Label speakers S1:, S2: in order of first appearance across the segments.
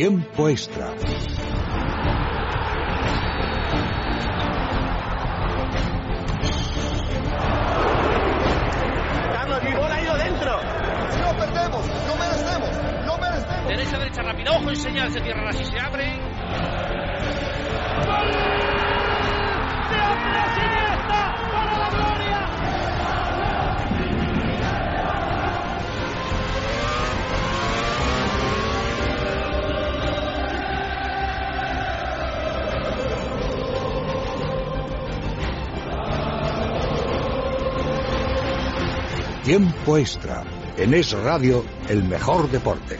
S1: Tiempo extra.
S2: Carlos, mi bola ha ido dentro.
S3: No perdemos, no merecemos, no merecemos.
S4: Derecha, derecha, rápido. Ojo, enseña, se cierra así, se abre.
S1: Tiempo extra. En Es Radio, el mejor deporte.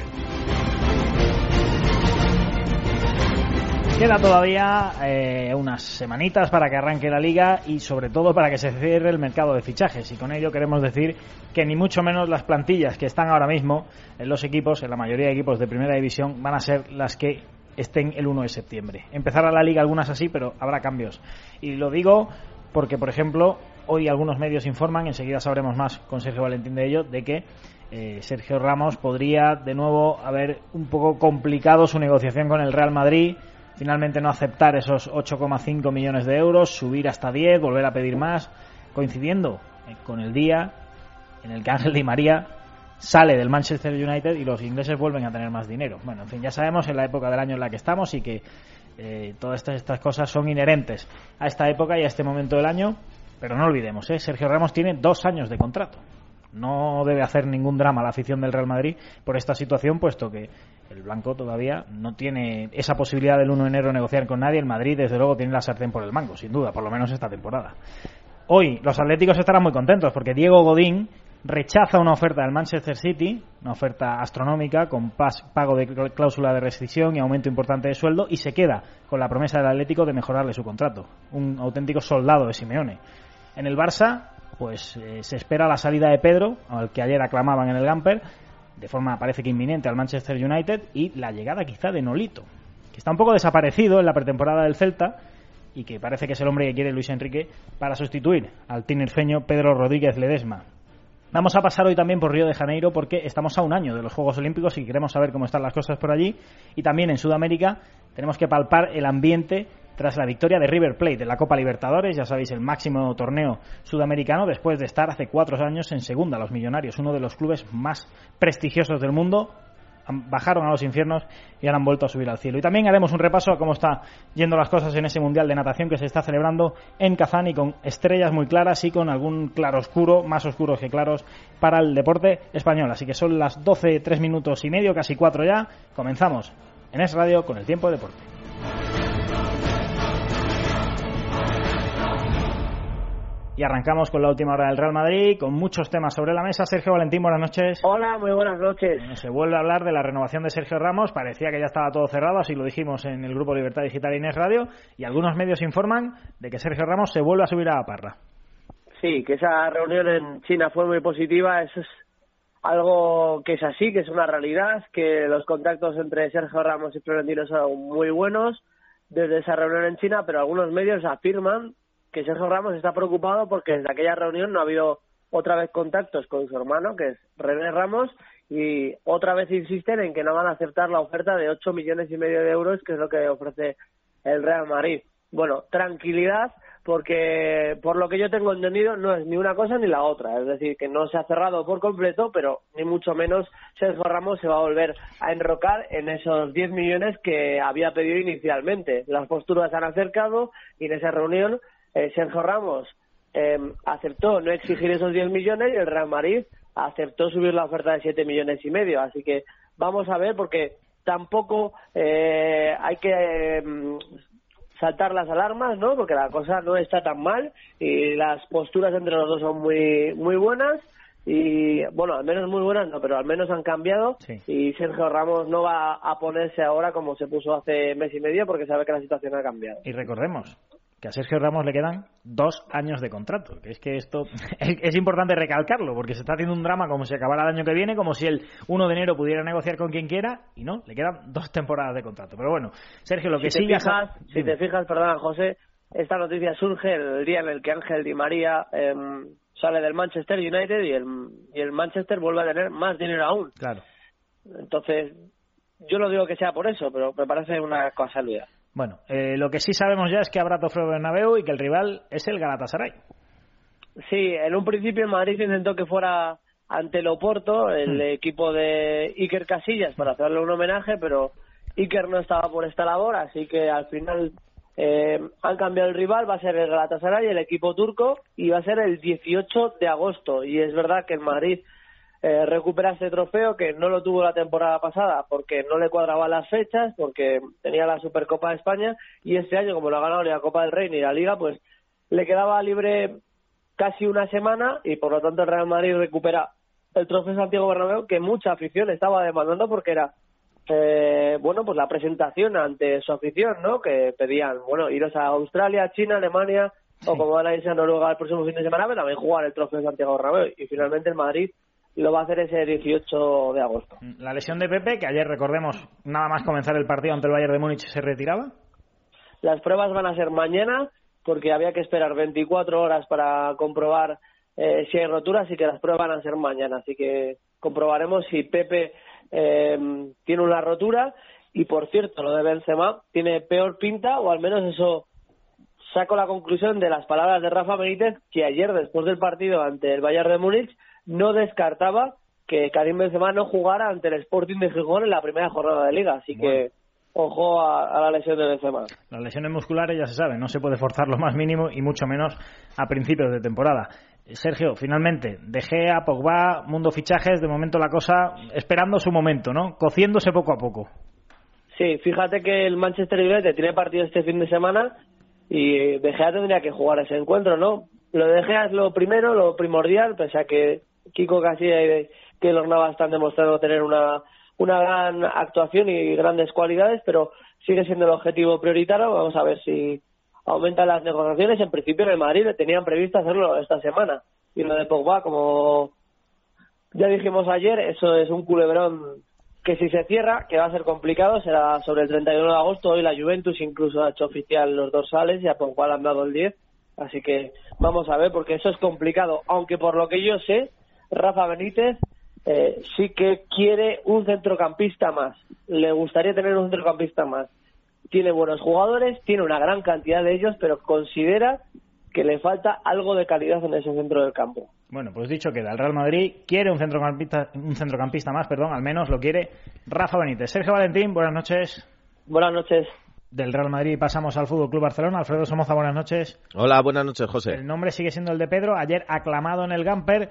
S5: Queda todavía eh, unas semanitas para que arranque la liga y sobre todo para que se cierre el mercado de fichajes. Y con ello queremos decir que ni mucho menos las plantillas que están ahora mismo en los equipos, en la mayoría de equipos de primera división, van a ser las que estén el 1 de septiembre. Empezará la liga algunas así, pero habrá cambios. Y lo digo porque, por ejemplo, hoy algunos medios informan, enseguida sabremos más con Sergio Valentín de ello, de que eh, Sergio Ramos podría de nuevo haber un poco complicado su negociación con el Real Madrid, finalmente no aceptar esos 8,5 millones de euros, subir hasta 10, volver a pedir más, coincidiendo eh, con el día en el que Ángel Di María sale del Manchester United y los ingleses vuelven a tener más dinero. Bueno, en fin, ya sabemos en la época del año en la que estamos y que eh, todas estas, estas cosas son inherentes a esta época y a este momento del año, pero no olvidemos, ¿eh? Sergio Ramos tiene dos años de contrato. No debe hacer ningún drama la afición del Real Madrid por esta situación, puesto que el Blanco todavía no tiene esa posibilidad del 1 de enero negociar con nadie. El Madrid, desde luego, tiene la sartén por el mango, sin duda, por lo menos esta temporada. Hoy los Atléticos estarán muy contentos porque Diego Godín rechaza una oferta del Manchester City, una oferta astronómica con pago de cl- cláusula de rescisión y aumento importante de sueldo y se queda con la promesa del Atlético de mejorarle su contrato. Un auténtico soldado de Simeone. En el Barça, pues eh, se espera la salida de Pedro, al que ayer aclamaban en el Gamper, de forma parece que inminente al Manchester United y la llegada quizá de Nolito, que está un poco desaparecido en la pretemporada del Celta y que parece que es el hombre que quiere Luis Enrique para sustituir al tinerfeño Pedro Rodríguez Ledesma. Vamos a pasar hoy también por Río de Janeiro porque estamos a un año de los Juegos Olímpicos y queremos saber cómo están las cosas por allí. Y también en Sudamérica tenemos que palpar el ambiente tras la victoria de River Plate en la Copa Libertadores, ya sabéis, el máximo torneo sudamericano, después de estar hace cuatro años en segunda, los Millonarios, uno de los clubes más prestigiosos del mundo. Bajaron a los infiernos y ahora han vuelto a subir al cielo. Y también haremos un repaso a cómo está yendo las cosas en ese Mundial de Natación que se está celebrando en Kazán y con estrellas muy claras y con algún claroscuro, más oscuros que claros, para el deporte español. Así que son las 12, 3 minutos y medio, casi 4 ya. Comenzamos en Es Radio con el tiempo de deporte. Y arrancamos con la última hora del Real Madrid, con muchos temas sobre la mesa. Sergio Valentín, buenas noches.
S6: Hola, muy buenas noches.
S5: Bueno, se vuelve a hablar de la renovación de Sergio Ramos. Parecía que ya estaba todo cerrado, así lo dijimos en el grupo Libertad Digital Inés Radio. Y algunos medios informan de que Sergio Ramos se vuelve a subir a la parra.
S6: Sí, que esa reunión en China fue muy positiva. Eso es algo que es así, que es una realidad, que los contactos entre Sergio Ramos y Florentino son muy buenos desde esa reunión en China, pero algunos medios afirman que Sergio Ramos está preocupado porque desde aquella reunión no ha habido otra vez contactos con su hermano, que es René Ramos, y otra vez insisten en que no van a aceptar la oferta de 8 millones y medio de euros, que es lo que ofrece el Real Madrid. Bueno, tranquilidad, porque por lo que yo tengo entendido no es ni una cosa ni la otra, es decir, que no se ha cerrado por completo, pero ni mucho menos Sergio Ramos se va a volver a enrocar en esos 10 millones que había pedido inicialmente. Las posturas se han acercado y en esa reunión eh, Sergio Ramos eh, aceptó no exigir esos 10 millones y el Real Madrid aceptó subir la oferta de 7 millones y medio. Así que vamos a ver porque tampoco eh, hay que eh, saltar las alarmas, ¿no? Porque la cosa no está tan mal y las posturas entre los dos son muy muy buenas y bueno, al menos muy buenas no, pero al menos han cambiado
S5: Sí.
S6: y Sergio Ramos no va a ponerse ahora como se puso hace mes y medio porque sabe que la situación ha cambiado.
S5: Y recordemos que a Sergio Ramos le quedan dos años de contrato. Que es que esto es, es importante recalcarlo, porque se está haciendo un drama como si acabara el año que viene, como si el 1 de enero pudiera negociar con quien quiera, y no, le quedan dos temporadas de contrato. Pero bueno, Sergio, lo que
S6: si fijas, si te fijas, perdona José, esta noticia surge el día en el que Ángel Di María em, sale del Manchester United y el, y el Manchester vuelve a tener más dinero aún.
S5: Claro.
S6: Entonces, yo no digo que sea por eso, pero me parece una casualidad.
S5: Bueno, eh, lo que sí sabemos ya es que habrá Trofeo Bernabéu y que el rival es el Galatasaray.
S6: Sí, en un principio Madrid intentó que fuera ante el Oporto, el
S5: Hmm.
S6: equipo de Iker Casillas, para hacerle un homenaje, pero Iker no estaba por esta labor, así que al final eh, han cambiado el rival, va a ser el Galatasaray, el equipo turco, y va a ser el 18 de agosto. Y es verdad que el Madrid eh, recupera este trofeo que no lo tuvo la temporada pasada porque no le cuadraban las fechas, porque tenía la Supercopa de España, y este año, como no ha ganado ni la Copa del Rey ni la Liga, pues le quedaba libre casi una semana y por lo tanto el Real Madrid recupera el trofeo Santiago Bernabéu que mucha afición estaba demandando porque era eh, bueno pues la presentación ante su afición no que pedían bueno iros a Australia China Alemania o como van a irse a Noruega el próximo fin de semana pero también jugar el trofeo Santiago Bernabéu. Y finalmente el Madrid lo va a hacer ese 18 de agosto
S5: La lesión de Pepe, que ayer recordemos, nada más comenzar el partido ante el Bayern de Múnich se retiraba.
S6: Las pruebas van a ser mañana porque había que esperar 24 horas para comprobar eh, si hay roturas y que las pruebas van a ser mañana. Así que comprobaremos si Pepe eh, tiene una rotura y por cierto lo de Benzema tiene peor pinta o al menos eso saco la conclusión de las palabras de Rafa Benítez que ayer después del partido ante el Bayern de Múnich no descartaba que Karim Benzema no jugara ante el Sporting de Gijón en la primera jornada de liga. Así que ojo a, a la lesión de Benzema.
S5: Las lesiones musculares ya se sabe, no se puede forzar lo más mínimo y mucho menos a principios de temporada. Eh, Sergio, finalmente, De Gea, Pogba, mundo fichajes, de momento la cosa esperando su momento, ¿no? Cociéndose poco a poco.
S6: Sí, fíjate que el Manchester United tiene partido este fin de semana y De Gea tendría que jugar ese encuentro, ¿no? Lo de De Gea es lo primero, lo primordial, pese a que Kiko Casilla y Keylor Navas están demostrando tener una, una gran actuación y grandes cualidades, pero sigue siendo el objetivo prioritario. Vamos a ver si aumentan las negociaciones. En principio en el Madrid le tenían previsto hacerlo esta semana. Y lo de Pogba, como ya dijimos ayer, eso es un culebrón que si se cierra, que va a ser complicado, será sobre el 31 de agosto. Hoy la Juventus incluso ha hecho oficial los dorsales y a Pogba le han dado el 10. Así que vamos a ver, porque eso es complicado. Aunque por lo que yo sé, Rafa Benítez eh, sí que quiere un centrocampista más. Le gustaría tener un centrocampista más. Tiene buenos jugadores, tiene una gran cantidad de ellos, pero considera que le falta algo de calidad en ese centro del campo.
S5: Bueno, pues dicho queda, el Real Madrid quiere un centrocampista, un centrocampista más, perdón, al menos lo quiere Rafa Benítez. Sergio Valentín, buenas noches.
S6: Buenas noches.
S5: Del Real Madrid pasamos al Fútbol Club Barcelona. Alfredo Somoza, buenas noches.
S7: Hola, buenas noches, José.
S5: El nombre sigue siendo el de Pedro, ayer aclamado en el Gamper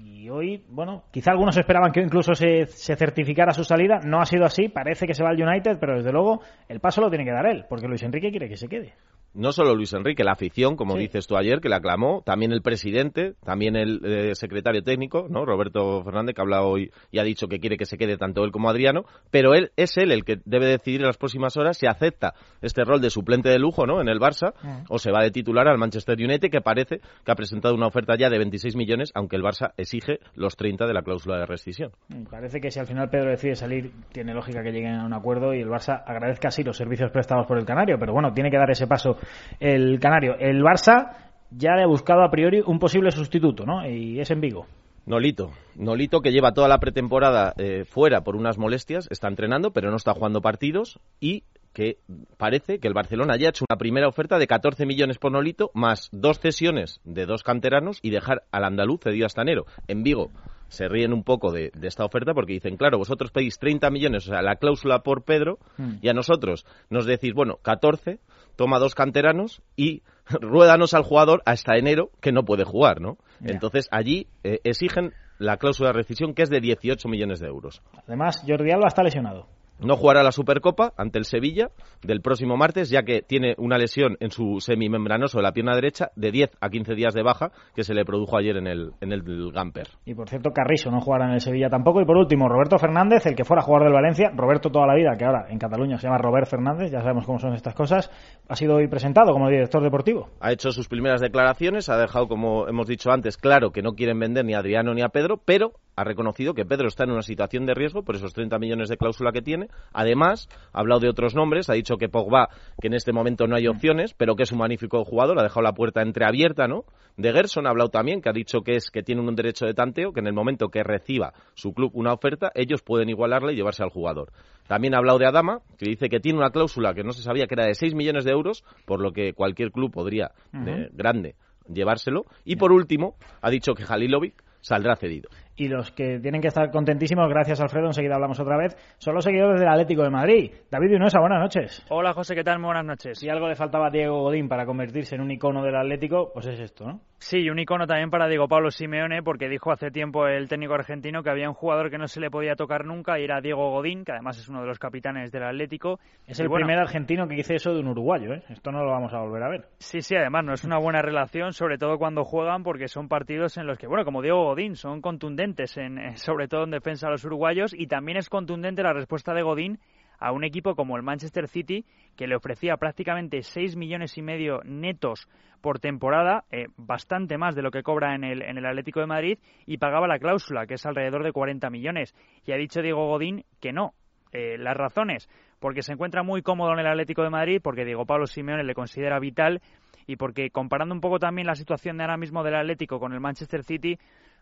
S5: y hoy, bueno, quizá algunos esperaban que incluso se, se, certificara su salida. No ha sido así, parece que se va al United, pero desde luego el paso lo tiene que dar él, porque Luis Enrique quiere que se quede.
S7: No solo Luis Enrique, la afición, como sí. dices tú ayer, que la aclamó, también el presidente, también el eh, secretario técnico, ¿no? Roberto Fernández, que ha hablado hoy y ha dicho que quiere que se quede tanto él como Adriano, pero él es él el que debe decidir en las próximas horas si acepta este rol de suplente de lujo, ¿no? En el Barça, o se va de titular al Manchester United, que parece que ha presentado una oferta ya de 26 millones, aunque el Barça exige los 30 de la cláusula de rescisión.
S5: Parece que si al final Pedro decide salir, tiene lógica que lleguen a un acuerdo y el Barça agradezca así los servicios prestados por el Canario, pero bueno, tiene que dar ese paso el Canario. El Barça ya le ha buscado a priori un posible sustituto, ¿no? Y es en Vigo.
S7: Nolito, Nolito que lleva toda la pretemporada eh, fuera por unas molestias, está entrenando, pero no está jugando partidos y que parece que el Barcelona haya hecho una primera oferta de 14 millones por Nolito, más dos cesiones de dos canteranos y dejar al andaluz cedido hasta enero. En Vigo se ríen un poco de, de, esta oferta porque dicen, claro, vosotros pedís 30 millones, o sea, la cláusula por Pedro, mm. y a nosotros nos decís, bueno, 14, toma dos canteranos y ruédanos al jugador hasta enero que no puede jugar, ¿no? Yeah. Entonces allí eh, exigen la cláusula de rescisión que es de 18 millones de euros.
S5: Además, Jordi Alba está lesionado.
S7: No jugará la Supercopa ante el Sevilla del próximo martes, ya que tiene una lesión en su semimembranoso de la pierna derecha de 10 a 15 días de baja que se le produjo ayer en el, en el Gamper.
S5: Y por cierto, Carrizo no jugará en el Sevilla tampoco. Y por último, Roberto Fernández, el que fuera jugador del Valencia, Roberto toda la vida, que ahora en Cataluña se llama Robert Fernández, ya sabemos cómo son estas cosas, ha sido hoy presentado como director deportivo.
S7: Ha hecho sus primeras declaraciones, ha dejado, como hemos dicho antes, claro que no quieren vender ni a Adriano ni a Pedro, pero ha reconocido que Pedro está en una situación de riesgo por esos 30 millones de cláusula que tiene. Además, ha hablado de otros nombres, ha dicho que Pogba, que en este momento no hay opciones, pero que es un magnífico jugador, ha dejado la puerta entreabierta, ¿no? De Gerson ha hablado también, que ha dicho que es que tiene un derecho de tanteo, que en el momento que reciba su club una oferta, ellos pueden igualarle y llevarse al jugador. También ha hablado de Adama, que dice que tiene una cláusula que no se sabía que era de 6 millones de euros, por lo que cualquier club podría, de grande, llevárselo. Y por último, ha dicho que Halilovic saldrá cedido
S5: y los que tienen que estar contentísimos, gracias Alfredo, enseguida hablamos otra vez, son los seguidores del Atlético de Madrid. David Vinuesa, buenas noches.
S8: Hola José, ¿qué tal? buenas noches.
S5: Si algo le faltaba a Diego Godín para convertirse en un icono del Atlético, pues es esto, ¿no?
S8: Sí, un icono también para Diego Pablo Simeone, porque dijo hace tiempo el técnico argentino que había un jugador que no se le podía tocar nunca y era Diego Godín, que además es uno de los capitanes del Atlético.
S5: Es el primer argentino que dice eso de un uruguayo, ¿eh? Esto no lo vamos a volver a ver.
S8: Sí, sí, además no es una buena relación, sobre todo cuando juegan, porque son partidos en los que, bueno, como Diego Godín, son contundentes en sobre todo en defensa a los uruguayos, y también es contundente la respuesta de Godín a un equipo como el Manchester City, que le ofrecía prácticamente 6 millones y medio netos por temporada, eh, bastante más de lo que cobra en el, en el Atlético de Madrid, y pagaba la cláusula, que es alrededor de 40 millones. Y ha dicho Diego Godín que no. Eh, las razones, porque se encuentra muy cómodo en el Atlético de Madrid, porque Diego Pablo Simeone le considera vital y porque comparando un poco también la situación de ahora mismo del Atlético con el Manchester City,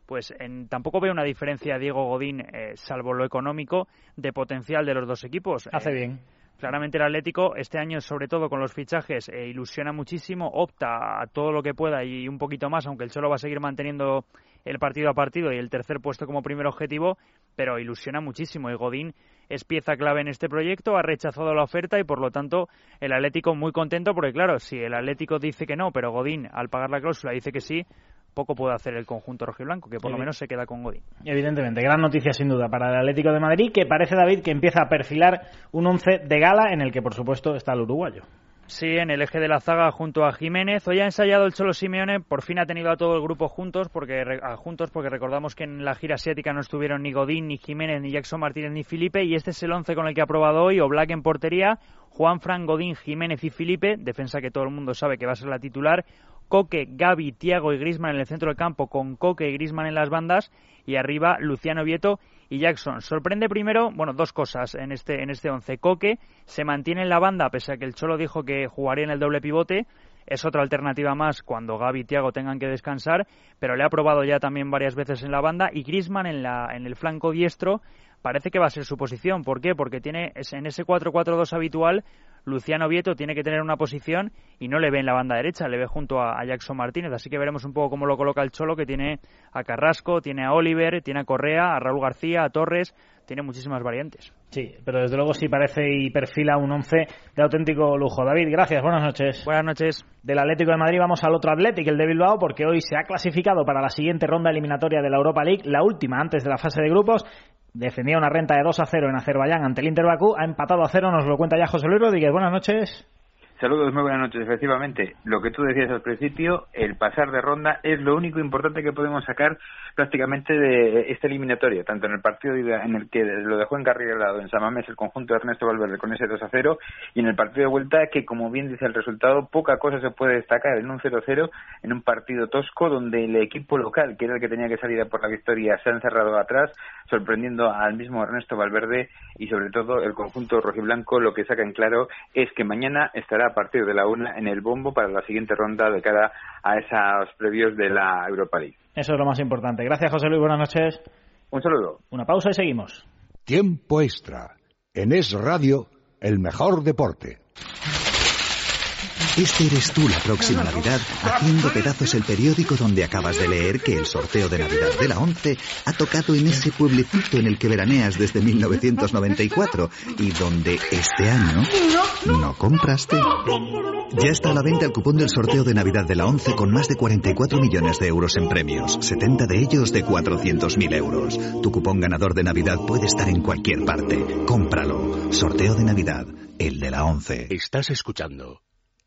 S8: pues en, tampoco veo una diferencia Diego Godín, eh, salvo lo económico, de potencial de los dos equipos.
S5: Hace eh, bien.
S8: Claramente el Atlético este año, sobre todo con los fichajes, eh, ilusiona muchísimo, opta a todo lo que pueda y un poquito más, aunque el Cholo va a seguir manteniendo el partido a partido y el tercer puesto como primer objetivo, pero ilusiona muchísimo y Godín es pieza clave en este proyecto, ha rechazado la oferta y por lo tanto el Atlético muy contento porque claro, si el Atlético dice que no, pero Godín al pagar la cláusula dice que sí, poco puede hacer el conjunto rojiblanco, que por lo menos se queda con Godín.
S5: Evidentemente, gran noticia sin duda para el Atlético de Madrid, que parece, David, que empieza a perfilar un once de gala en el que, por supuesto, está el uruguayo.
S8: Sí, en el eje de la zaga junto a Jiménez. Hoy ha ensayado el Cholo Simeone, por fin ha tenido a todo el grupo juntos, porque juntos porque recordamos que en la gira asiática no estuvieron ni Godín, ni Jiménez, ni Jackson Martínez, ni Felipe, y este es el once con el que ha probado hoy, Oblak en portería, Juan Fran, Godín, Jiménez y Felipe, defensa que todo el mundo sabe que va a ser la titular, Coque, Gaby, Tiago y Grisman en el centro del campo, con Coque y Grisman en las bandas, y arriba Luciano Vieto y Jackson. Sorprende primero, bueno, dos cosas en este en este once. Coque se mantiene en la banda, pese a que el Cholo dijo que jugaría en el doble pivote. Es otra alternativa más cuando Gaby y Tiago tengan que descansar, pero le ha probado ya también varias veces en la banda y Grisman en, la, en el flanco diestro parece que va a ser su posición. ¿Por qué? Porque tiene en ese 4-4-2 habitual Luciano Vieto tiene que tener una posición y no le ve en la banda derecha, le ve junto a, Jackson Martínez. Así que veremos un poco cómo lo coloca el Cholo, que tiene a Carrasco, tiene a Oliver, tiene a Correa, a Raúl García, a Torres, tiene muchísimas variantes.
S5: Sí, pero desde luego sí parece y perfila un once de auténtico lujo. David, gracias, buenas noches.
S8: Buenas noches.
S5: Del Atlético de Madrid vamos al otro Atlético, el de Bilbao, porque hoy se ha clasificado para la siguiente ronda eliminatoria de la Europa League, la última antes de la fase de grupos defendía una renta de 2 a 0 en Azerbaiyán ante el Inter Bakú, ha empatado a 0, nos lo cuenta ya José Luis Rodríguez. Buenas noches.
S9: Saludos, muy buenas noches. Efectivamente, lo que tú decías al principio, el pasar de ronda es lo único importante que podemos sacar prácticamente de esta eliminatoria, tanto en el partido en el que lo dejó encarrilado en Samamés el conjunto de Ernesto Valverde con ese 2 a 0 y en el partido de vuelta que, como bien dice el resultado, poca cosa se puede destacar en un 0 0 en un partido tosco donde el equipo local, que era el que tenía que salir a por la victoria, se ha encerrado atrás, sorprendiendo al mismo Ernesto Valverde y sobre todo el conjunto rojiblanco lo que saca en claro es que mañana estará a partir de la una en el bombo para la siguiente ronda de cara a esos previos de la Europa League.
S5: Eso es lo más importante. Gracias, José Luis. Buenas noches.
S9: Un saludo.
S5: Una pausa y seguimos.
S1: Tiempo extra. En Es Radio, el mejor deporte.
S10: Este eres tú la próxima Navidad haciendo pedazos el periódico donde acabas de leer que el sorteo de Navidad de la 11 ha tocado en ese pueblecito en el que veraneas desde 1994 y donde este año no compraste. Ya está a la venta el cupón del sorteo de Navidad de la 11 con más de 44 millones de euros en premios, 70 de ellos de 400.000 euros. Tu cupón ganador de Navidad puede estar en cualquier parte. Cómpralo. Sorteo de Navidad, el de la 11.
S11: Estás escuchando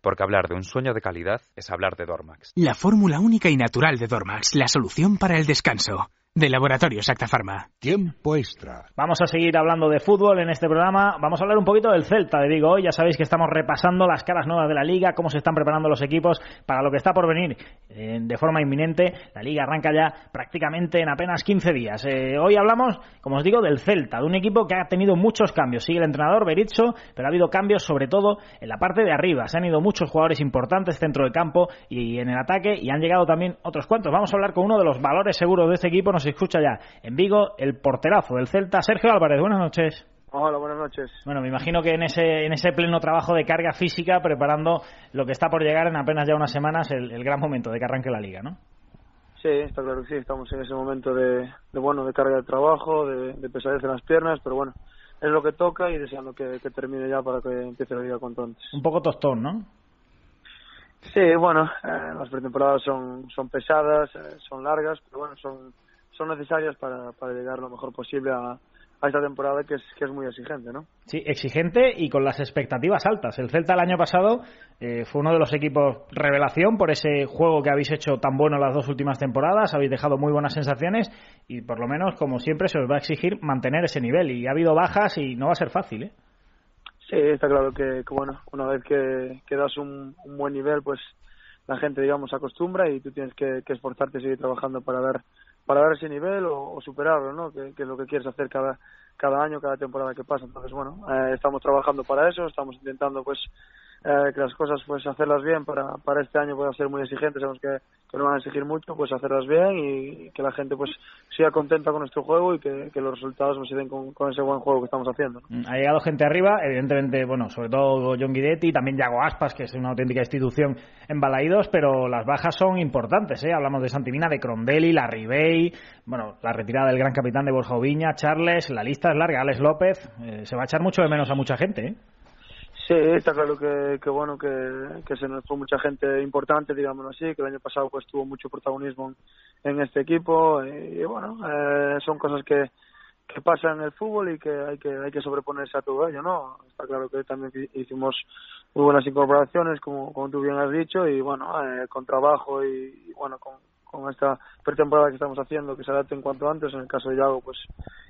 S12: porque hablar de un sueño de calidad es hablar de Dormax.
S11: La fórmula única y natural de Dormax, la solución para el descanso de Laboratorio Acta
S1: Tiempo extra.
S5: Vamos a seguir hablando de fútbol en este programa. Vamos a hablar un poquito del Celta de Vigo. Hoy ya sabéis que estamos repasando las caras nuevas de la liga, cómo se están preparando los equipos para lo que está por venir eh, de forma inminente. La liga arranca ya prácticamente en apenas 15 días. Eh, hoy hablamos, como os digo, del Celta, de un equipo que ha tenido muchos cambios. Sigue el entrenador Berizzo, pero ha habido cambios sobre todo en la parte de arriba. Se han ido muchos jugadores importantes dentro del campo y en el ataque y han llegado también otros cuantos. Vamos a hablar con uno de los valores seguros de este equipo se escucha ya en Vigo el porterazo del Celta, Sergio Álvarez. Buenas noches.
S13: Hola, buenas noches.
S5: Bueno, me imagino que en ese, en ese pleno trabajo de carga física, preparando lo que está por llegar en apenas ya unas semanas, el, gran momento de que arranque la liga, ¿no?
S13: Sí, está claro que sí, estamos en ese momento de, bueno, de carga de trabajo, de, pesadez en las piernas, pero bueno, es lo que toca y deseando que, termine ya para que empiece la liga cuanto antes.
S5: Un poco tostón, ¿no?
S13: Sí, bueno, eh, las pretemporadas son, son pesadas, eh, son largas, pero bueno, son son necesarias para, para llegar lo mejor posible a, a esta temporada que es, que es muy exigente, ¿no?
S5: Sí, exigente y con las expectativas altas. El Celta el año pasado eh, fue uno de los equipos revelación por ese juego que habéis hecho tan bueno las dos últimas temporadas, habéis dejado muy buenas sensaciones y por lo menos, como siempre, se os va a exigir mantener ese nivel y ha habido bajas y no va a ser fácil, ¿eh?
S13: Sí, está claro que, bueno, una vez que, que das un, un, buen nivel, pues la gente, digamos, se acostumbra y tú tienes que, que esforzarte y seguir trabajando para ver para dar ese nivel o, superarlo, ¿no? Que, que, es lo que quieres hacer cada cada año, cada temporada que pasa. Entonces, bueno, eh, estamos trabajando para eso, estamos intentando, pues, eh, que las cosas, pues, hacerlas bien para, para este año pueda ser muy exigente. Sabemos que, que nos van a exigir mucho, pues, hacerlas bien y, que la gente, pues, sea contenta con nuestro juego y que, los resultados nos den con, con, ese buen juego que estamos haciendo.
S5: Mm, ha llegado gente arriba, evidentemente, bueno, sobre todo John Guidetti, también Yago Aspas, que es una auténtica institución en Balaídos, pero las bajas son importantes, ¿eh? Hablamos de Santimina, de Crondelli, la Ribey, bueno, la retirada del gran capitán de Borja Oviña, Charles, la lista es larga, Alex López, eh, se va a echar mucho de menos a mucha gente, ¿eh?
S13: Sí, está claro que, que bueno, que, se nos fue mucha gente importante, digámoslo así, que el año pasado pues tuvo mucho protagonismo en este equipo y, bueno, eh, son cosas que, que pasan en el fútbol y que hay que hay que sobreponerse a todo ello, ¿no? Está claro que también hicimos muy buenas incorporaciones, como, como tú bien has dicho, y bueno, eh, con trabajo y, bueno, con, con esta pretemporada que estamos haciendo, que se adapte en cuanto antes. En el caso de Yago, pues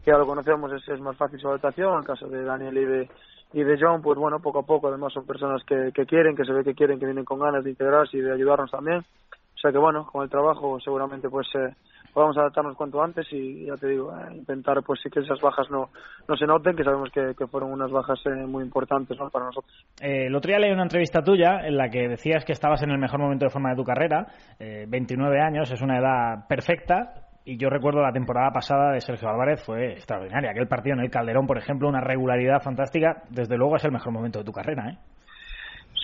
S13: ya lo conocemos, es, es más fácil su adaptación. En el caso de Daniel y de, y de John, pues bueno, poco a poco, además son personas que, que quieren, que se ve que quieren, que vienen con ganas de integrarse y de ayudarnos también. O sea que bueno, con el trabajo seguramente pues eh, podamos adaptarnos cuanto antes y ya te digo, eh, intentar pues sí que esas bajas no, no se noten, que sabemos que, que fueron unas bajas eh, muy importantes ¿no? para nosotros.
S5: Eh, el otro día leí una entrevista tuya en la que decías que estabas en el mejor momento de forma de tu carrera, 29 años, es una edad perfecta, y yo recuerdo la temporada pasada de Sergio Álvarez fue extraordinaria. Aquel partido en el Calderón, por ejemplo, una regularidad fantástica. Desde luego es el mejor momento de tu carrera, ¿eh?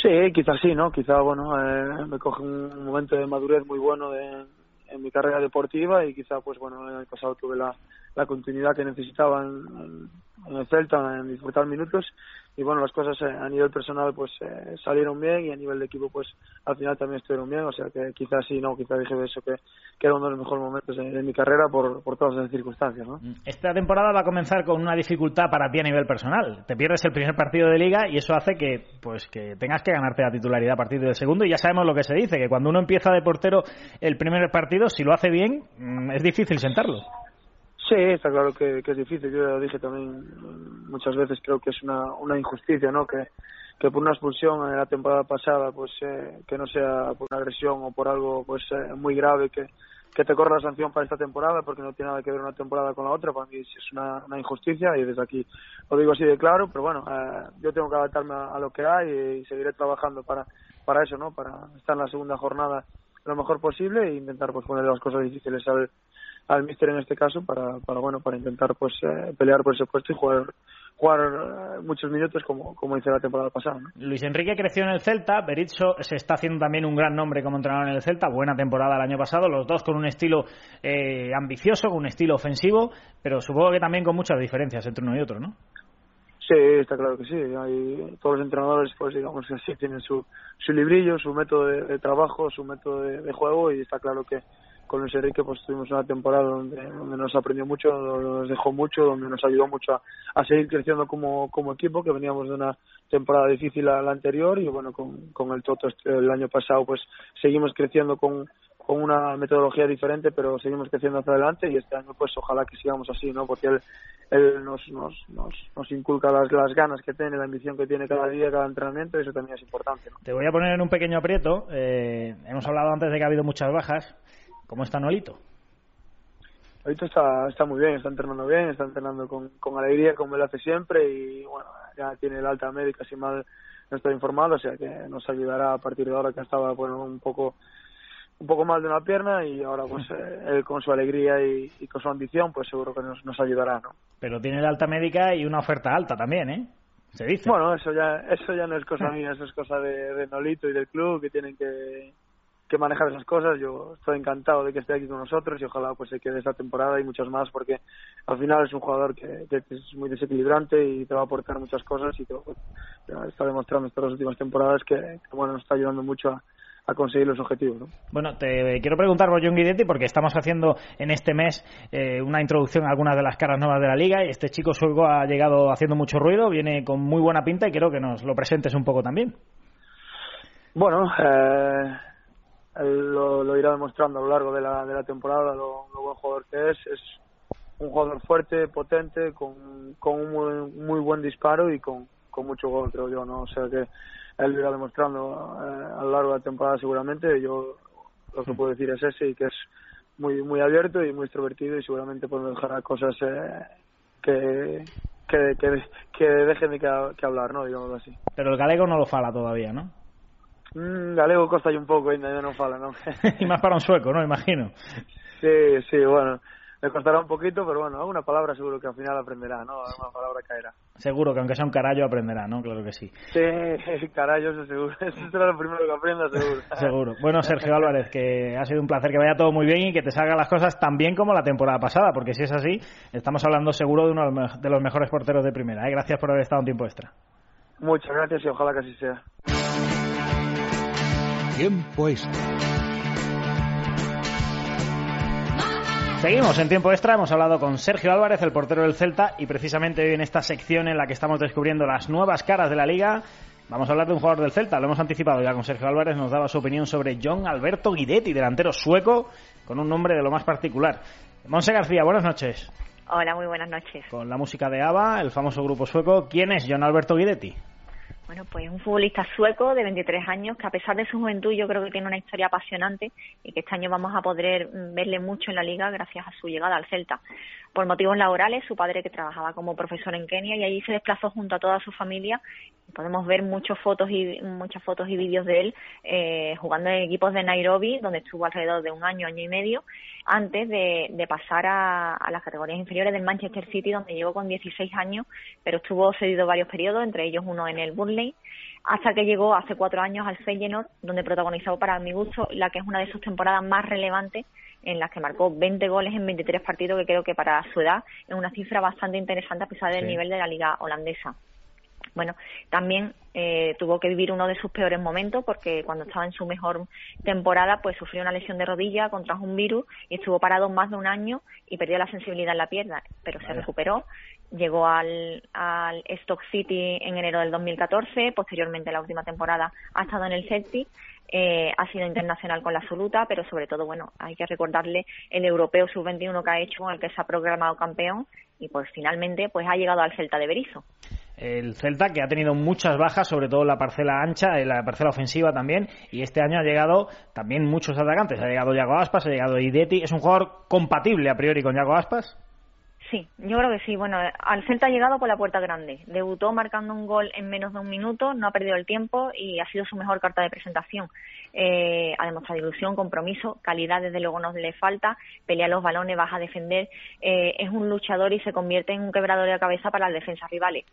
S13: Sí, quizás sí, ¿no? Quizás, bueno, eh, me coge un momento de madurez muy bueno de, en mi carrera deportiva y quizá, pues bueno, en el pasado tuve la, la continuidad que necesitaba en, en el Celta, en disfrutar minutos y bueno, las cosas eh, a nivel personal pues eh, salieron bien y a nivel de equipo pues al final también estuvieron bien, o sea que quizás sí, no, quizás dije eso que, que, era uno de los mejores momentos de, mi carrera por, por todas esas circunstancias, ¿no?
S5: Esta temporada va a comenzar con una dificultad para ti a nivel personal, te pierdes el primer partido de liga y eso hace que pues que tengas que ganarte la titularidad a partir del segundo y ya sabemos lo que se dice, que cuando uno empieza de portero el primer partido, si lo hace bien, mm, es difícil sentarlo.
S13: Sí, está claro que, es difícil. Yo ya lo dije también muchas veces, creo que es una, una injusticia, ¿no? Que, que por una expulsión en la temporada pasada, pues eh, que no sea por una agresión o por algo pues eh, muy grave que, que te corra la sanción para esta temporada, porque no tiene nada que ver una temporada con la otra. Para mí es una, una injusticia y desde aquí lo digo así de claro, pero bueno, eh, yo tengo que adaptarme a, lo que hay y, seguiré trabajando para, para eso, ¿no? Para estar en la segunda jornada lo mejor posible e intentar pues poner las cosas difíciles al al míster en este caso para, para bueno para intentar pues eh, pelear por ese puesto y jugar jugar eh, muchos minutos como, como hice la temporada pasada.
S5: Luis Enrique creció en el Celta, Berizzo se está haciendo también un gran nombre como entrenador en el Celta, buena temporada el año pasado, los dos con un estilo eh, ambicioso, con un estilo ofensivo, pero supongo que también con muchas diferencias entre uno y otro, ¿no?
S13: Sí, está claro que sí. Hay, todos los entrenadores, pues digamos que así, tienen su, su librillo, su método de, trabajo, su método de, juego y está claro que con Luis Enrique pues tuvimos una temporada donde, donde nos aprendió mucho, nos dejó mucho, donde nos ayudó mucho a, seguir creciendo como, como equipo, que veníamos de una temporada difícil a la anterior y bueno, con, con el Toto este, el año pasado pues seguimos creciendo con, con una metodología diferente, pero seguimos creciendo hacia adelante y este año pues ojalá que sigamos así, ¿no? Porque él, él nos, nos, nos, nos inculca las, las ganas que tiene, la ambición que tiene cada día, cada entrenamiento y eso también es importante.
S5: Te voy a poner en un pequeño aprieto. Eh, hemos hablado antes de que ha habido muchas bajas. ¿Cómo está Nolito?
S13: Nolito está, está muy bien, está entrenando bien, está entrenando con, con alegría como él hace siempre y bueno, ya tiene el alta médica, si mal no estoy informado, o sea que nos ayudará a partir de ahora que estaba bueno, un poco un poco mal de una pierna y ahora pues eh, él con su alegría y, con su ambición pues seguro que nos, nos ayudará, ¿no?
S5: Pero tiene la alta médica y una oferta alta también, ¿eh? Se dice.
S13: Bueno, eso ya eso ya no es cosa mía, eso es cosa de, de Nolito y del club que tienen que, que manejar esas cosas. Yo estoy encantado de que esté aquí con nosotros y ojalá pues se quede esta temporada y muchas más porque al final es un jugador que, que es muy desequilibrante y te va a aportar muchas cosas y que está demostrando estas dos últimas temporadas que, que bueno nos está ayudando mucho a a conseguir los objetivos. ¿no?
S5: Bueno, te quiero preguntar por John Guidetti porque estamos haciendo en este mes eh, una introducción a algunas de las caras nuevas de la liga y este chico sueco ha llegado haciendo mucho ruido, viene con muy buena pinta y quiero que nos lo presentes un poco también.
S13: Bueno, eh, él lo, irá demostrando a lo largo de la, de la temporada lo, buen jugador que es. Es un jugador fuerte, potente, con, con un muy, muy buen disparo y con, con mucho gol, creo yo, ¿no? O sea que él lo irá demostrando eh, a lo largo de la temporada seguramente. Yo lo que puedo decir es ese y que es muy muy abierto y muy extrovertido y seguramente pues dejará cosas eh, que, que, que, dejen de que, hablar, ¿no? Digámoslo así.
S5: Pero el galego no lo fala todavía, ¿no?
S13: Mm, galego costa un poco, ainda no fala, ¿no?
S5: y más para un sueco, ¿no? Imagino.
S13: Sí, sí, bueno le costará un poquito, pero bueno, alguna palabra seguro que al final aprenderá, ¿no? Alguna palabra caerá.
S5: Seguro que aunque sea un carallo aprenderá, ¿no? Claro que sí.
S13: Sí, carallo, eso seguro. Eso será lo primero que aprenda, seguro.
S5: seguro. Bueno, Sergio Álvarez, que ha sido un placer que vaya todo muy bien y que te salgan las cosas tan bien como la temporada pasada, porque si es así, estamos hablando seguro de uno de los mejores porteros de primera. ¿eh? Gracias por haber estado un tiempo extra.
S13: Muchas gracias y ojalá que así sea.
S1: Tiempo extra.
S5: Seguimos en tiempo extra, hemos hablado con Sergio Álvarez, el portero del Celta, y precisamente hoy en esta sección en la que estamos descubriendo las nuevas caras de la liga, vamos a hablar de un jugador del Celta, lo hemos anticipado ya con Sergio Álvarez, nos daba su opinión sobre John Alberto Guidetti, delantero sueco, con un nombre de lo más particular. Monse García, buenas noches.
S14: Hola, muy buenas noches.
S5: Con la música de ABBA, el famoso grupo sueco, ¿quién es John Alberto Guidetti?
S14: Bueno, pues un futbolista sueco de 23 años que a pesar de su juventud yo creo que tiene una historia apasionante y que este año vamos a poder mm, verle mucho en la liga gracias a su llegada al Celta. Por motivos laborales, su padre que trabajaba como profesor en Kenia y allí se desplazó junto a toda su familia. Podemos ver muchas fotos y muchas fotos y vídeos de él eh, jugando en equipos de Nairobi, donde estuvo alrededor de un año, año y medio, antes de, pasar a, las categorías inferiores del Manchester City, donde llegó con 16 años, pero estuvo cedido varios periodos, entre ellos uno en el Burnley, hasta que llegó hace cuatro años al Feyenoord, donde protagonizó para mi gusto la que es una de sus temporadas más relevantes, en las que marcó 20 goles en 23 partidos, que creo que para su edad es una cifra bastante interesante a pesar del nivel de la liga holandesa. Bueno, también eh, tuvo que vivir uno de sus peores momentos porque cuando estaba en su mejor temporada pues sufrió una lesión de rodilla, contrajo un virus y estuvo parado más de un año y perdió la sensibilidad en la pierna, pero se recuperó. Llegó al, al Stock City en enero del 2014, posteriormente la última temporada ha estado en el Celtic eh, ha sido internacional con la absoluta, pero sobre todo, bueno, hay que recordarle el europeo sub-21 que ha hecho, con el que se ha programado campeón y pues finalmente pues ha llegado al Celta de Berizo
S5: el Celta, que ha tenido muchas bajas, sobre todo en la parcela ancha, en la parcela ofensiva también, y este año ha llegado también muchos atacantes. Ha llegado Yago Aspas, ha llegado Ideti. ¿Es un jugador compatible a priori con Yago Aspas?
S14: Sí, yo creo que sí. Bueno, al Celta ha llegado por la puerta grande. Debutó marcando un gol en menos de un minuto, no ha perdido el tiempo y ha sido su mejor carta de presentación. Eh, ha demostrado ilusión, compromiso, calidad desde luego no le falta, pelea los balones, baja a defender, eh, es un luchador y se convierte en un quebrador de cabeza para las defensas rivales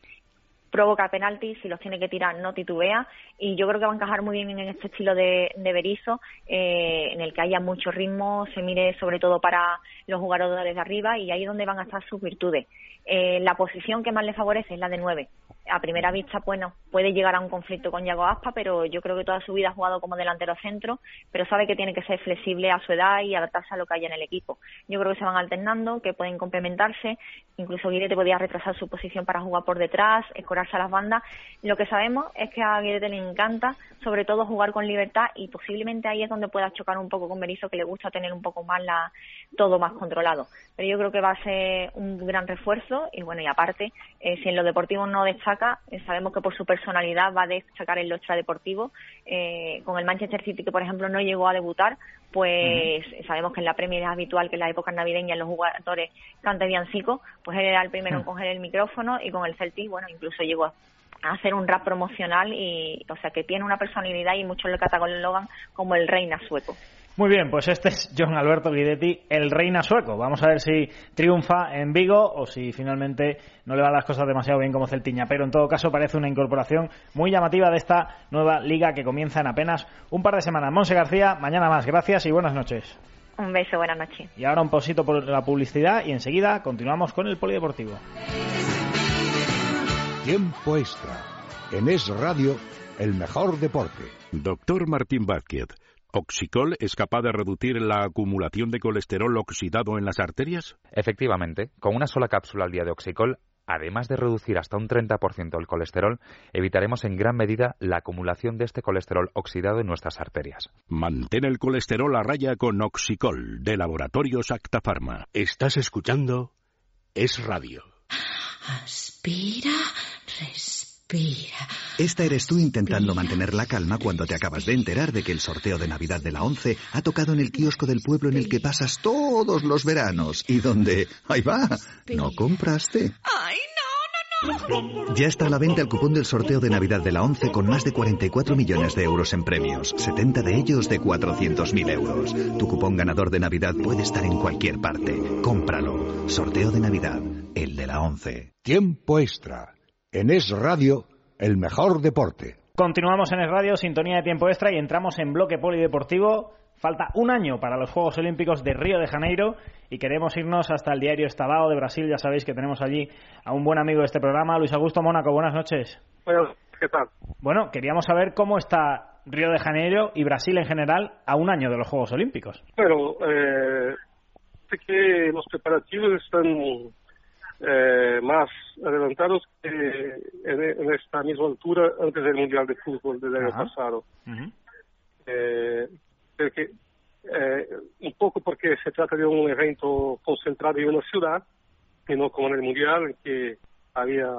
S14: provoca penaltis, si los tiene que tirar no titubea y yo creo que va a encajar muy bien en este estilo de, de Berizzo, eh, en el que haya mucho ritmo, se mire sobre todo para los jugadores de arriba y ahí es donde van a estar sus virtudes. Eh, la posición que más le favorece es la de nueve. A primera vista, bueno, puede llegar a un conflicto con Yago Aspa, pero yo creo que toda su vida ha jugado como delantero centro, pero sabe que tiene que ser flexible a su edad y adaptarse a lo que haya en el equipo. Yo creo que se van alternando, que pueden complementarse, incluso Guirete podría retrasar su posición para jugar por detrás, escorarse a las bandas. Lo que sabemos es que a Guirete le encanta, sobre todo, jugar con libertad y posiblemente ahí es donde pueda chocar un poco con Berizzo, que le gusta tener un poco más la, todo más controlado. Pero yo creo que va a ser un gran refuerzo y bueno, y aparte, eh, si en lo deportivo no destaca, eh, sabemos que por su personalidad va a destacar en lo extradeportivo. Eh, con el Manchester City, que por ejemplo no llegó a debutar, pues sabemos que en la Premier es habitual que en la época navideña los jugadores canten villancicos, pues él era el primero en coger el micrófono y con el Celtic, bueno, incluso llegó a hacer un rap promocional y, o sea, que tiene una personalidad y muchos lo catalogan como el reina sueco.
S5: Muy bien, pues este es John Alberto Guidetti, el reina sueco. Vamos a ver si triunfa en Vigo o si finalmente no le van las cosas demasiado bien como Celtiña. Pero en todo caso parece una incorporación muy llamativa de esta nueva liga que comienza en apenas un par de semanas. Monse García, mañana más. Gracias y buenas noches.
S14: Un beso, buenas noches.
S5: Y ahora un posito por la publicidad y enseguida continuamos con el polideportivo.
S1: Tiempo extra. En Es Radio, el mejor deporte.
S15: Doctor Martín Vázquez. ¿Oxicol es capaz de reducir la acumulación de colesterol oxidado en las arterias?
S12: Efectivamente, con una sola cápsula al día de Oxicol, además de reducir hasta un 30% el colesterol, evitaremos en gran medida la acumulación de este colesterol oxidado en nuestras arterias.
S15: Mantén el colesterol a raya con Oxicol, de Laboratorios Acta Pharma. Estás escuchando Es Radio.
S16: Aspira, respira.
S10: Esta eres tú intentando mantener la calma cuando te acabas de enterar de que el sorteo de Navidad de la 11 ha tocado en el kiosco del pueblo en el que pasas todos los veranos y donde, ahí va, no compraste.
S16: ¡Ay, no, no, no!
S10: Ya está a la venta el cupón del sorteo de Navidad de la 11 con más de 44 millones de euros en premios, 70 de ellos de 400.000 euros. Tu cupón ganador de Navidad puede estar en cualquier parte. Cómpralo. Sorteo de Navidad, el de la 11.
S1: Tiempo extra. En Es Radio, el mejor deporte.
S5: Continuamos en Es Radio, sintonía de tiempo extra y entramos en bloque polideportivo. Falta un año para los Juegos Olímpicos de Río de Janeiro y queremos irnos hasta el diario Estadao de Brasil. Ya sabéis que tenemos allí a un buen amigo de este programa, Luis Augusto Mónaco. Buenas noches.
S17: Bueno, ¿qué tal?
S5: Bueno, queríamos saber cómo está Río de Janeiro y Brasil en general a un año de los Juegos Olímpicos.
S17: Bueno, eh, sé que los preparativos están eh, más adelantados que en, en, esta misma altura antes del Mundial de Fútbol del año
S5: Ajá.
S17: pasado. Eh, creo que, eh, un poco porque se trata de un evento concentrado en una ciudad y no como en el Mundial, en que había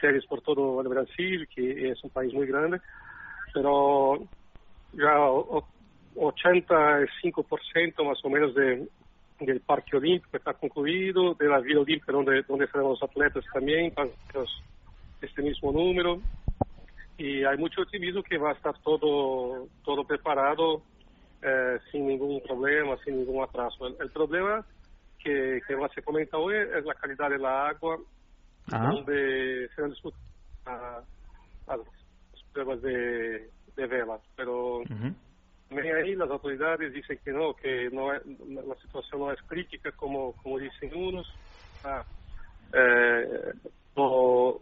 S17: series por todo el Brasil, que es un país muy grande, pero ya o- o- 85% más o menos de, del Parque Olímpico está concluido, de la Vila Olímpica donde, donde estarán los atletas también, menos este mismo número, y hay mucho optimismo que va a estar todo, todo preparado eh, sin ningún problema, sin ningún atraso. El, el problema que, que más se comenta hoy es la calidad de la agua,
S5: Ajá.
S17: donde se han disputado a- a las pruebas de, de velas, pero
S5: Ujú.
S17: También ahí las autoridades dicen que no, que no es- la situación no es crítica como, como dicen unos, ah, eh, no-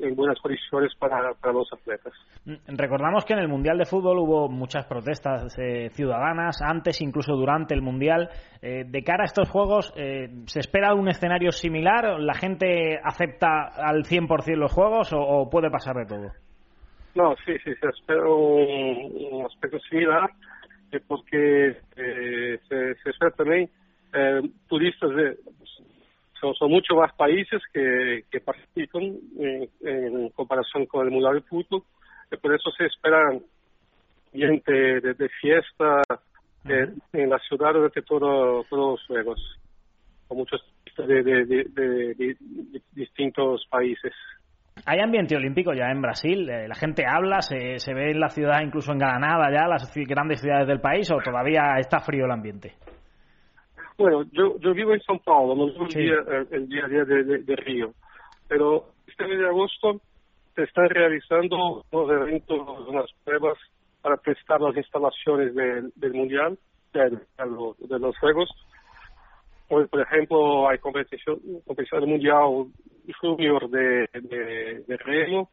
S17: en buenas condiciones para, para los atletas.
S5: Mm, Recordamos que en el Mundial de Fútbol hubo muchas protestas eh, ciudadanas, antes, incluso durante el Mundial. Eh, de cara a estos Juegos, eh, ¿se espera un escenario similar? ¿La gente acepta al 100% los Juegos o, o puede pasar de todo?
S17: No, sí, sí, se espera un, un aspecto similar, eh, porque eh, se, se espera también eh, turistas de. Son, son muchos más países que, que participan en, comparación con el Mundial de Fútbol, por eso se espera ambiente de, de fiesta en la ciudad durante todo, todos los juegos, con muchos de- de- de distintos países.
S5: Hay ambiente olímpico ya en Brasil, eh, la gente habla, se, se ve en la ciudad, incluso en Granada ya, las grandes ciudades del país, o todavía está frío el ambiente.
S17: Bueno, yo, yo vivo en São Paulo, no vivo el,
S5: Sí.
S17: día, eh, el día a día de, de- de Río, pero este mes de agosto se están realizando unos eventos, unas pruebas para prestar las instalaciones del, del Mundial, de, los, Juegos. Hoy, por ejemplo, hay competición, competición mundial junior de, de, de remo.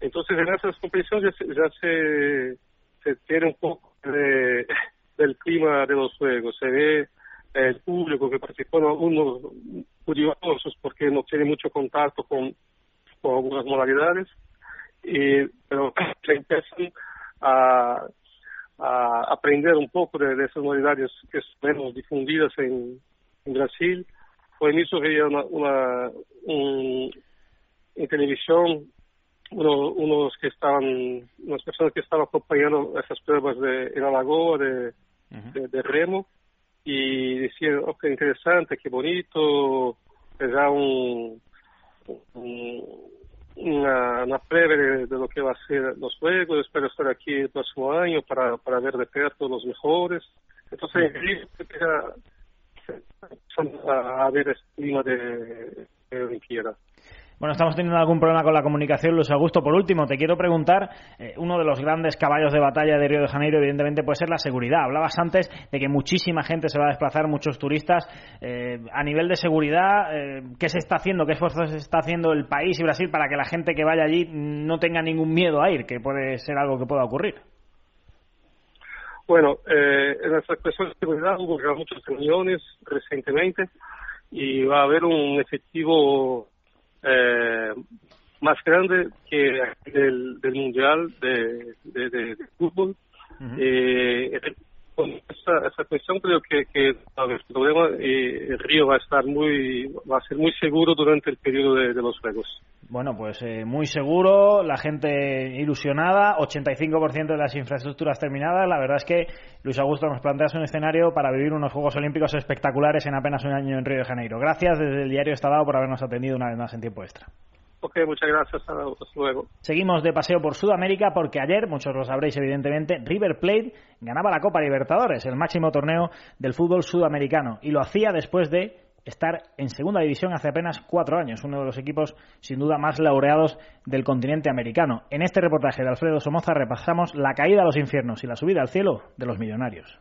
S17: Entonces, en esas competiciones ya ya se, se tiene un poco de, del clima de los Juegos. Se ve el público que participó, unos curiosos porque no tiene mucho contacto con, con algunas modalidades, y, pero se empiezan a, a aprender un poco de, esas modalidades que son menos difundidas en Brasil. Fue mismo veía una, una un- en televisión uno- unos que estaban, unas personas que estaban acompañando esas pruebas de, en la lagoa de, de, de remo y decían, oh, qué interesante, qué bonito, es ya un, un- una, una previa de, de lo que va a ser los juegos, espero estar aquí el próximo año para, para ver de perto los mejores. Entonces, a, ver clima de, Olimpiada.
S5: Bueno, estamos teniendo algún problema con la comunicación, Luis Augusto. Por último, te quiero preguntar, eh, uno de los grandes caballos de batalla de Río de Janeiro, evidentemente, puede ser la seguridad. Hablabas antes de que muchísima gente se va a desplazar, muchos turistas. Eh, a nivel de seguridad, eh, ¿qué se está haciendo? ¿Qué esfuerzos se está haciendo el país y Brasil para que la gente que vaya allí no tenga ningún miedo a ir, que puede ser algo que pueda ocurrir?
S17: Bueno, eh, en esta cuestión de seguridad hubo ya muchas reuniones recientemente y va a haber un efectivo eh, más grande que del, del Mundial de, de, de- de fútbol. Eh, esa, esa cuestión creo que, que ver, el problema eh, Río va a estar muy va a ser muy seguro durante el periodo de, de los juegos.
S5: Bueno, pues eh, muy seguro, la gente ilusionada, 85% de las infraestructuras terminadas. La verdad es que, Luis Augusto, nos planteas un escenario para vivir unos Juegos Olímpicos espectaculares en apenas un año en Río de Janeiro. Gracias desde el diario Estadado por habernos atendido una vez más en tiempo extra.
S17: Ok, muchas gracias. Hasta luego.
S5: Seguimos de paseo por Sudamérica porque ayer, muchos lo sabréis evidentemente, River Plate ganaba la Copa Libertadores, el máximo torneo del fútbol sudamericano, y lo hacía después de estar en segunda división hace apenas cuatro años, uno de los equipos sin duda más laureados del continente americano. En este reportaje de Alfredo Somoza repasamos la caída a los infiernos y la subida al cielo de los millonarios.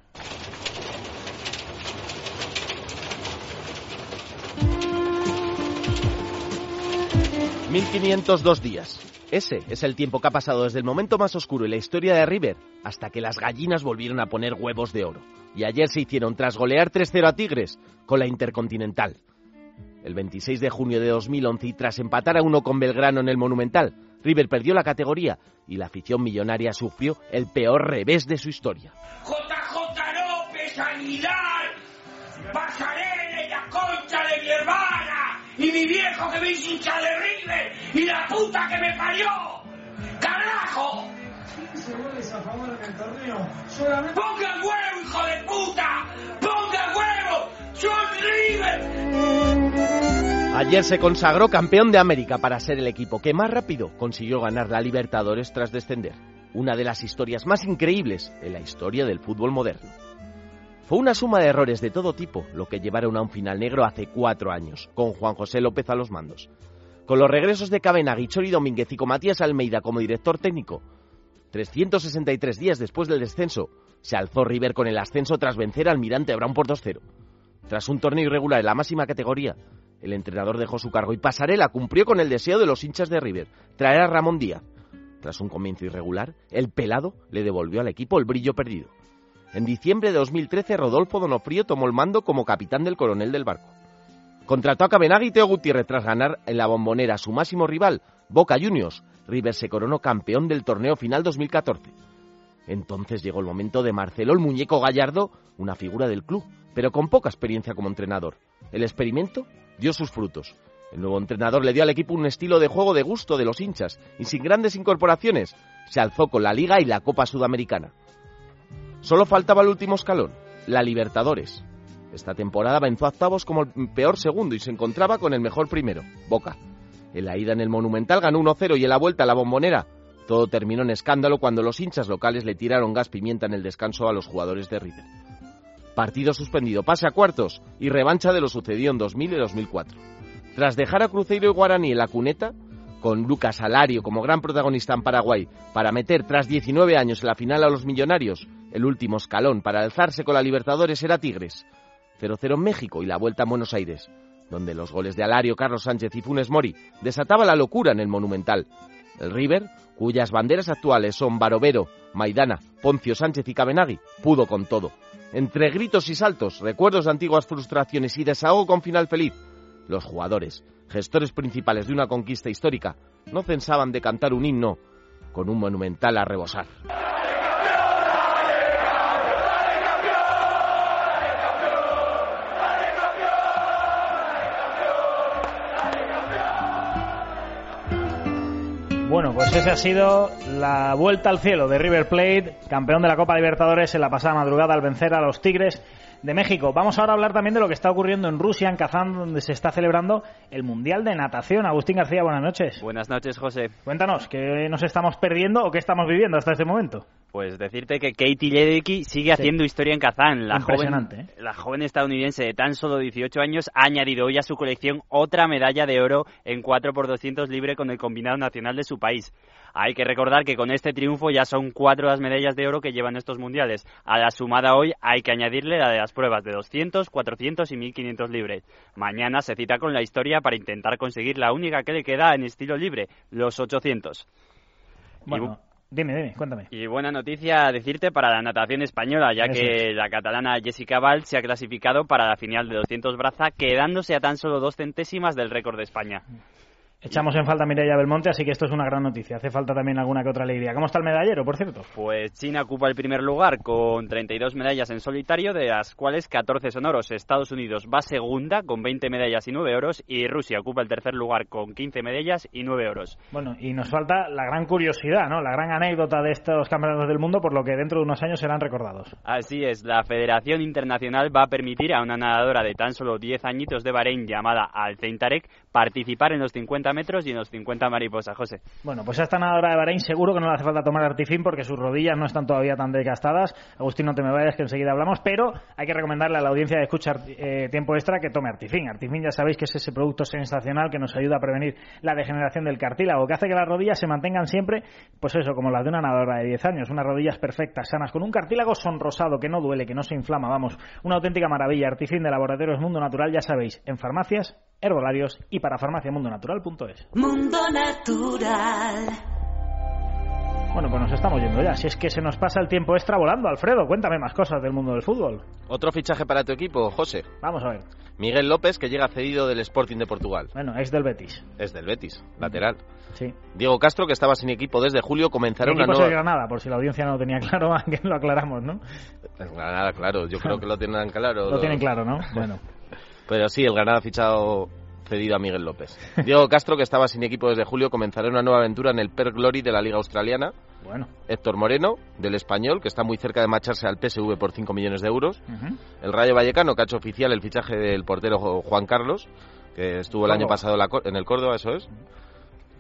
S7: 1502 días. Ese es el tiempo que ha pasado desde el momento más oscuro en la historia de River hasta que las gallinas volvieron a poner huevos de oro. Y ayer se hicieron tras golear 3-0 a Tigres con la Intercontinental. El 26 de junio de 2011 y tras empatar a uno con Belgrano en el Monumental, River perdió la categoría y la afición millonaria sufrió el peor revés de su historia.
S16: JJ López Aguilar, y mi viejo que me hizo de River, y la puta que me parió. ¡Carajo! ¡Ponga huevo, hijo de puta! ¡Ponga huevo! ¡Soy River!
S7: Ayer se consagró campeón de América para ser el equipo que más rápido consiguió ganar la Libertadores tras descender. Una de las historias más increíbles en la historia del fútbol moderno. Fue una suma de errores de todo tipo lo que llevaron a un final negro hace cuatro años, con Juan José López a los mandos. Con los regresos de Cabena, Guichori Domínguez y con Matías Almeida como director técnico, 363 días después del descenso, se alzó River con el ascenso tras vencer al Mirante Brown por 2-0. Tras un torneo irregular en la máxima categoría, el entrenador dejó su cargo y Pasarela cumplió con el deseo de los hinchas de River, traer a Ramón Díaz. Tras un comienzo irregular, el pelado le devolvió al equipo el brillo perdido. En diciembre de 2013, Rodolfo Donofrío tomó el mando como capitán del coronel del barco. Contrató a Cabenagui y Teo Gutiérrez tras ganar en la bombonera a su máximo rival, Boca Juniors. River se coronó campeón del torneo final 2014. Entonces llegó el momento de Marcelo el Muñeco Gallardo, una figura del club, pero con poca experiencia como entrenador. El experimento dio sus frutos. El nuevo entrenador le dio al equipo un estilo de juego de gusto de los hinchas y sin grandes incorporaciones se alzó con la Liga y la Copa Sudamericana. Solo faltaba el último escalón, la Libertadores. Esta temporada venció a octavos como el peor segundo y se encontraba con el mejor primero, Boca. En la ida en el Monumental ganó 1-0 y en la vuelta a la Bombonera todo terminó en escándalo cuando los hinchas locales le tiraron gas pimienta en el descanso a los jugadores de River. Partido suspendido, pase a cuartos y revancha de lo sucedido en 2000 y 2004. Tras dejar a Cruzeiro y Guaraní en la cuneta, con Lucas Alario como gran protagonista en Paraguay, para meter tras 19 años en la final a los millonarios, el último escalón para alzarse con la Libertadores era Tigres. 0-0 en México y la vuelta a Buenos Aires, donde los goles de Alario, Carlos Sánchez y Funes Mori desataba la locura en el Monumental. El River, cuyas banderas actuales son Barovero, Maidana, Poncio Sánchez y Cabenagui, pudo con todo. Entre gritos y saltos, recuerdos de antiguas frustraciones y desahogo con final feliz, los jugadores, gestores principales de una conquista histórica, no pensaban de cantar un himno con un monumental a rebosar.
S5: Bueno, pues esa ha sido la vuelta al cielo de River Plate, campeón de la Copa Libertadores en la pasada madrugada al vencer a los Tigres de México. Vamos ahora a hablar también de lo que está ocurriendo en Rusia, en Kazán, donde se está celebrando el Mundial de Natación. Agustín García, buenas noches.
S18: Buenas noches, José.
S5: Cuéntanos, ¿qué nos estamos perdiendo o qué estamos viviendo hasta este momento?
S18: Pues decirte que Katie Ledecky sigue haciendo historia en Kazán. La joven, la joven estadounidense de tan solo 18 años ha añadido hoy a su colección otra medalla de oro en 4x200 libre con el combinado nacional de su país. Hay que recordar que con este triunfo ya son cuatro las medallas de oro que llevan estos mundiales. A la sumada hoy hay que añadirle la de las pruebas de 200, 400 y 1500 libres. Mañana se cita con la historia para intentar conseguir la única que le queda en estilo libre, los 800.
S5: Bueno. Dime, dime, cuéntame.
S18: Y buena noticia decirte para la natación española, ya que la catalana Jessica Val se ha clasificado para la final de 200 braza, quedándose a tan solo dos centésimas del récord de España.
S5: Echamos en falta a Mireia Belmonte, así que esto es una gran noticia. Hace falta también alguna que otra alegría. ¿Cómo está el medallero, por cierto?
S18: Pues China ocupa el primer lugar con 32 medallas en solitario, de las cuales 14 son oros. Estados Unidos va segunda con 20 medallas y 9 oros y Rusia ocupa el tercer lugar con 15 medallas y 9 oros.
S5: Bueno, y nos falta la gran curiosidad, ¿no? La gran anécdota de estos campeonatos del mundo, por lo que dentro de unos años serán recordados.
S18: Así es, la Federación Internacional va a permitir a una nadadora de tan solo 10 añitos de Bahrein llamada Al Tarek participar en los 50 metros y en los 50 mariposas, José.
S5: Bueno, pues a esta nadadora de Bahrein seguro que no le hace falta tomar artifín porque sus rodillas no están todavía tan desgastadas. Agustín, no te me vayas que enseguida hablamos, pero hay que recomendarle a la audiencia de escuchar eh, tiempo extra que tome artifín. Artifín ya sabéis que es ese producto sensacional que nos ayuda a prevenir la degeneración del cartílago, que hace que las rodillas se mantengan siempre, pues eso, como las de una nadadora de 10 años, unas rodillas perfectas, sanas, con un cartílago sonrosado, que no duele, que no se inflama, vamos, una auténtica maravilla. Artifín de Laboratorios Mundo Natural, ya sabéis, en farmacias, herbolarios y para farmaciamundonatural.es.
S19: Mundo Natural.
S5: Bueno, pues nos estamos yendo ya. Si es que se nos pasa el tiempo extra volando, Alfredo, cuéntame más cosas del mundo del fútbol.
S7: Otro fichaje para tu equipo, José.
S5: Vamos a ver.
S7: Miguel López, que llega cedido del Sporting de Portugal.
S5: Bueno, es del Betis.
S7: Es del Betis, lateral.
S5: Sí.
S7: Diego Castro, que estaba sin equipo desde julio, comenzará una
S5: es
S7: nueva...
S5: el Granada, por si la audiencia no lo tenía claro, que lo aclaramos, ¿no?
S7: El Granada, claro, yo creo que lo tienen claro.
S5: Lo tienen claro, ¿no? Bueno.
S7: Pero sí, el Granada ha fichado cedido a Miguel López. Diego Castro, que estaba sin equipo desde julio, comenzará una nueva aventura en el Per Glory de la Liga Australiana.
S5: Bueno.
S7: Héctor Moreno, del Español, que está muy cerca de marcharse al PSV por 5 millones de euros. El Rayo Vallecano, que ha hecho oficial el fichaje del portero Juan Carlos, que estuvo el año pasado en el Córdoba, eso es.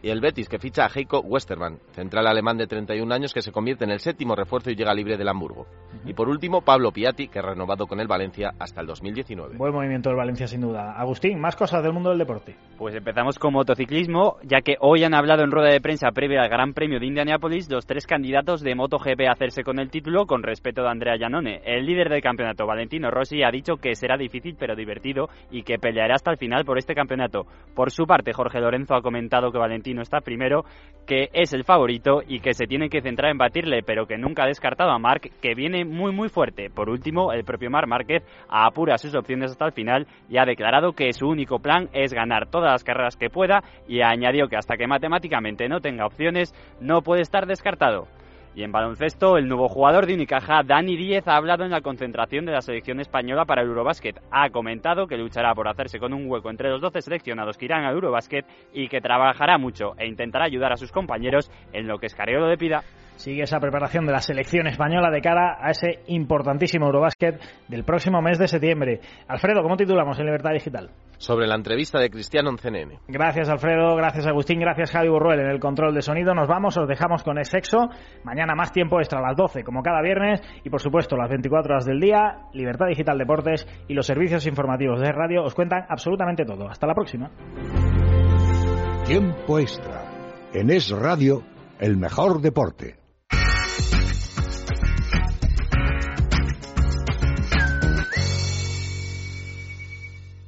S7: Y el Betis, que ficha a Heiko Westermann, central alemán de 31 años, que se convierte en el séptimo refuerzo y llega libre del Hamburgo. Y por último, Pablo Piatti, que ha renovado con el Valencia hasta el 2019.
S5: Buen movimiento del Valencia, sin duda. Agustín, más cosas del mundo del deporte.
S18: Pues empezamos con motociclismo, ya que hoy han hablado en rueda de prensa previa al Gran Premio de Indianápolis los tres candidatos de MotoGP a hacerse con el título con respeto de Andrea Giannone. El líder del campeonato, Valentino Rossi, ha dicho que será difícil pero divertido y que peleará hasta el final por este campeonato. Por su parte, Jorge Lorenzo ha comentado que Valentino está primero, que es el favorito y que se tiene que centrar en batirle, pero que nunca ha descartado a Marc, que viene muy muy fuerte. Por último, el propio Marc Márquez apura sus opciones hasta el final y ha declarado que su único plan es ganar todas las carreras que pueda y añadió que hasta que matemáticamente no tenga opciones no puede estar descartado. Y en baloncesto, el nuevo jugador de Unicaja, Dani Díez, ha hablado en la concentración de la selección española para el Eurobásquet. Ha comentado que luchará por hacerse con un hueco entre los 12 seleccionados que irán al Eurobásquet y que trabajará mucho e intentará ayudar a sus compañeros en lo que Escariolo le pida.
S5: Sigue esa preparación de la selección española de cara a ese importantísimo Eurobásquet del próximo mes de septiembre. Alfredo, ¿cómo titulamos en Libertad Digital?
S7: Sobre la entrevista de Cristiano en CNN.
S5: Gracias Alfredo, gracias Agustín, gracias Javi Burruel en el control de sonido. Nos vamos, os dejamos con el sexo. Mañana más tiempo extra a las 12, como cada viernes. Y por supuesto, las 24 horas del día, Libertad Digital Deportes y los servicios informativos de radio os cuentan absolutamente todo. Hasta la próxima.
S1: Tiempo extra. En Es Radio, el mejor deporte.